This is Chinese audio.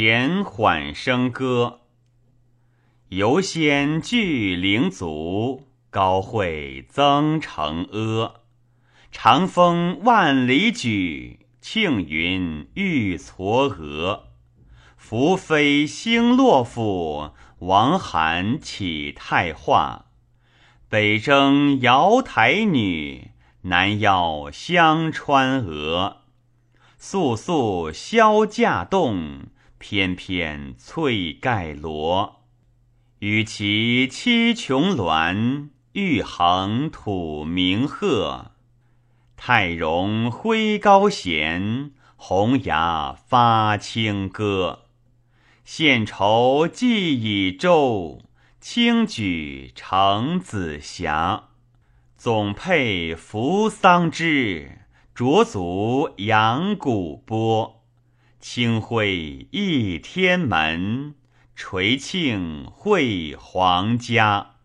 前缓笙歌。游仙聚灵族，高会增成阿。长风万里举，庆云玉嵯峨。伏飞星落府，王寒起太化。北征瑶台女，南邀香川娥。肃肃萧驾动，翩翩翠盖罗。与其七琼鸾，玉衡吐鸣鹤。太荣挥高弦，红牙发清歌。献酬既已周，轻举成紫霞。总佩扶桑枝。濯足扬古波，清辉一天门，垂庆会皇家。